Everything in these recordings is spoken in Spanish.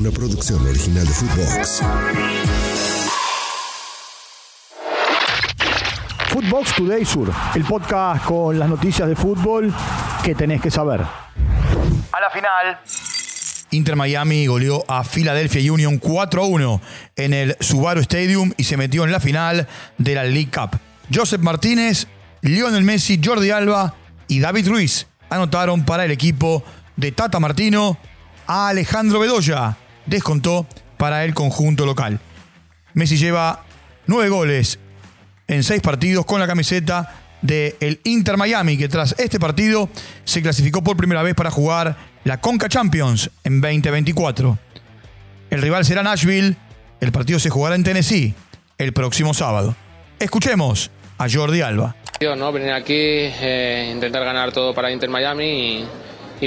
una producción original de Footbox. Footbox Today Sur, el podcast con las noticias de fútbol que tenés que saber. A la final. Inter Miami goleó a Philadelphia Union 4 a 1 en el Subaru Stadium y se metió en la final de la League Cup. Joseph Martínez, Lionel Messi, Jordi Alba y David Ruiz anotaron para el equipo de Tata Martino a Alejandro Bedoya. Descontó para el conjunto local. Messi lleva nueve goles en seis partidos con la camiseta del Inter Miami, que tras este partido se clasificó por primera vez para jugar la Conca Champions en 2024. El rival será Nashville. El partido se jugará en Tennessee el próximo sábado. Escuchemos a Jordi Alba. ¿no? Venir aquí, eh, intentar ganar todo para Inter Miami y,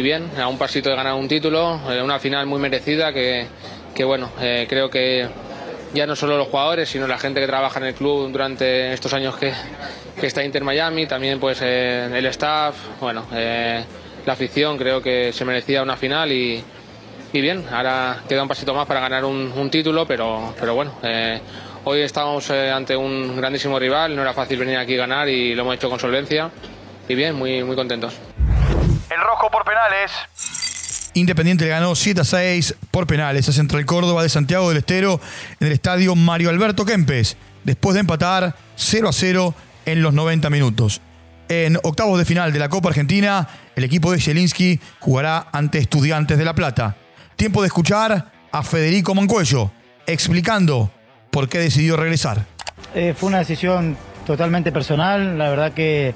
bien, a un pasito de ganar un título, eh, una final muy merecida que, que bueno, eh, creo que ya no solo los jugadores, sino la gente que trabaja en el club durante estos años que, que está Inter Miami, también pues el staff, bueno, la afición, creo que se merecía una final y, y bien, ahora queda un pasito más para ganar un, título, pero, pero bueno, Hoy estamos eh, ante un grandísimo rival, no era fácil venir aquí a ganar y lo hemos hecho con solvencia. Y bien, muy, muy contentos. Rojo por penales. Independiente le ganó 7 a 6 por penales a Central Córdoba de Santiago del Estero en el estadio Mario Alberto Kempes, después de empatar 0 a 0 en los 90 minutos. En octavos de final de la Copa Argentina, el equipo de Zielinski jugará ante Estudiantes de La Plata. Tiempo de escuchar a Federico Mancuello explicando por qué decidió regresar. Eh, fue una decisión totalmente personal, la verdad que,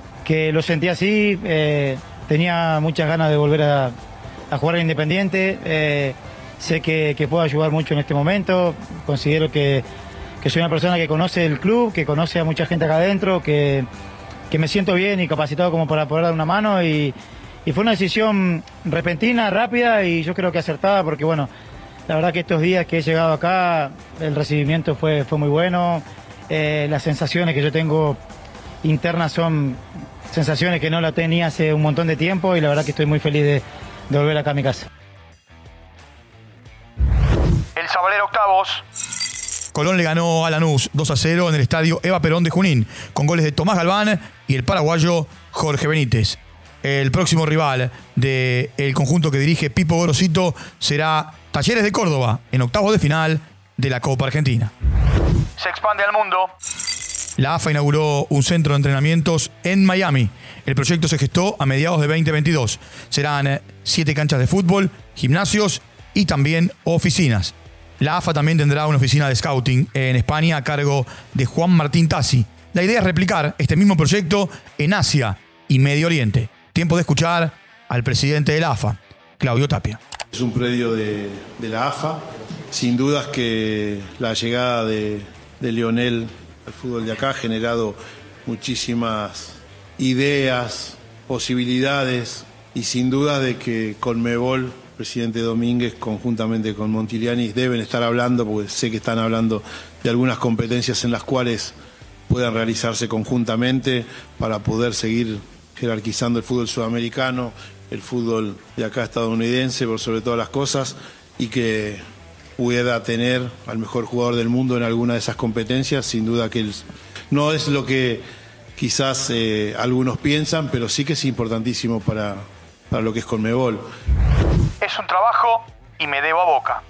lo sentí así, eh, tenía muchas ganas de volver a, jugar en Independiente, eh, sé que, puedo ayudar mucho en este momento, considero que, soy una persona que conoce el club, que conoce a mucha gente acá adentro, que, me siento bien y capacitado como para poder dar una mano. Y, y fue una decisión repentina, rápida y yo creo que acertada porque bueno, la verdad que estos días que he llegado acá, el recibimiento fue, fue muy bueno. Eh, las sensaciones que yo tengo internas son sensaciones que no la tenía hace un montón de tiempo y la verdad que estoy muy feliz de, volver acá a mi casa. El Sabalero octavos. Colón le ganó a Lanús 2 a 0 en el estadio Eva Perón de Junín, con goles de Tomás Galván y el paraguayo Jorge Benítez. El próximo rival del conjunto que dirige Pipo Gorosito será Talleres de Córdoba en octavos de final de la Copa Argentina. Se expande al mundo. La AFA inauguró un centro de entrenamientos en Miami. El proyecto se gestó a mediados de 2022. Serán eh, siete canchas de fútbol, gimnasios y también oficinas. La AFA también tendrá una oficina de scouting en España a cargo de Juan Martín Tassi. La idea es replicar este mismo proyecto en Asia y Medio Oriente. Tiempo de escuchar al presidente de la AFA, Claudio Tapia. Es un predio de, la AFA. Sin dudas que la llegada de, de Lionel al fútbol de acá ha generado muchísimas ideas, posibilidades y sin duda de que Conmebol, presidente Domínguez, conjuntamente con Montiliani, deben estar hablando, porque sé que están hablando de algunas competencias en las cuales puedan realizarse conjuntamente para poder seguir jerarquizando el fútbol sudamericano el fútbol de acá estadounidense por sobre todas las cosas y que pueda tener al mejor jugador del mundo en alguna de esas competencias, sin duda que no es lo que quizás eh, algunos piensan, pero sí que es importantísimo para, para lo que es Conmebol. Es un trabajo y me debo a boca.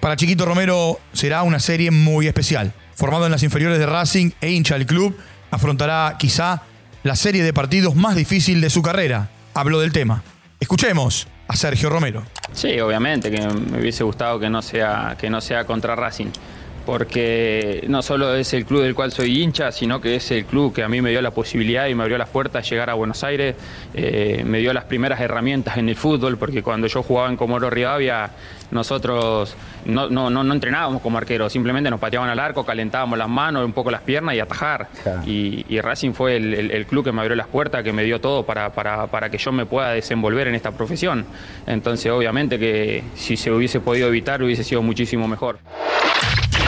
Para Chiquito Romero será una serie muy especial. Formado en las inferiores de Racing e hincha del club, afrontará quizá la serie de partidos más difícil de su carrera, habló del tema. Escuchemos a Sergio Romero. Sí, obviamente que me hubiese gustado que no sea, que no sea contra Racing porque no solo es el club del cual soy hincha, sino que es el club que a mí me dio la posibilidad y me abrió las puertas de llegar a Buenos Aires, eh, me dio las primeras herramientas en el fútbol, porque cuando yo jugaba en Comoro Rivadavia, nosotros no, no, no, entrenábamos como arqueros, simplemente nos pateaban al arco, calentábamos las manos, un poco las piernas y atajar. Y, Racing fue el, club que me abrió las puertas, que me dio todo para, para, para que yo me pueda desenvolver en esta profesión. Entonces, obviamente que si se hubiese podido evitar, hubiese sido muchísimo mejor.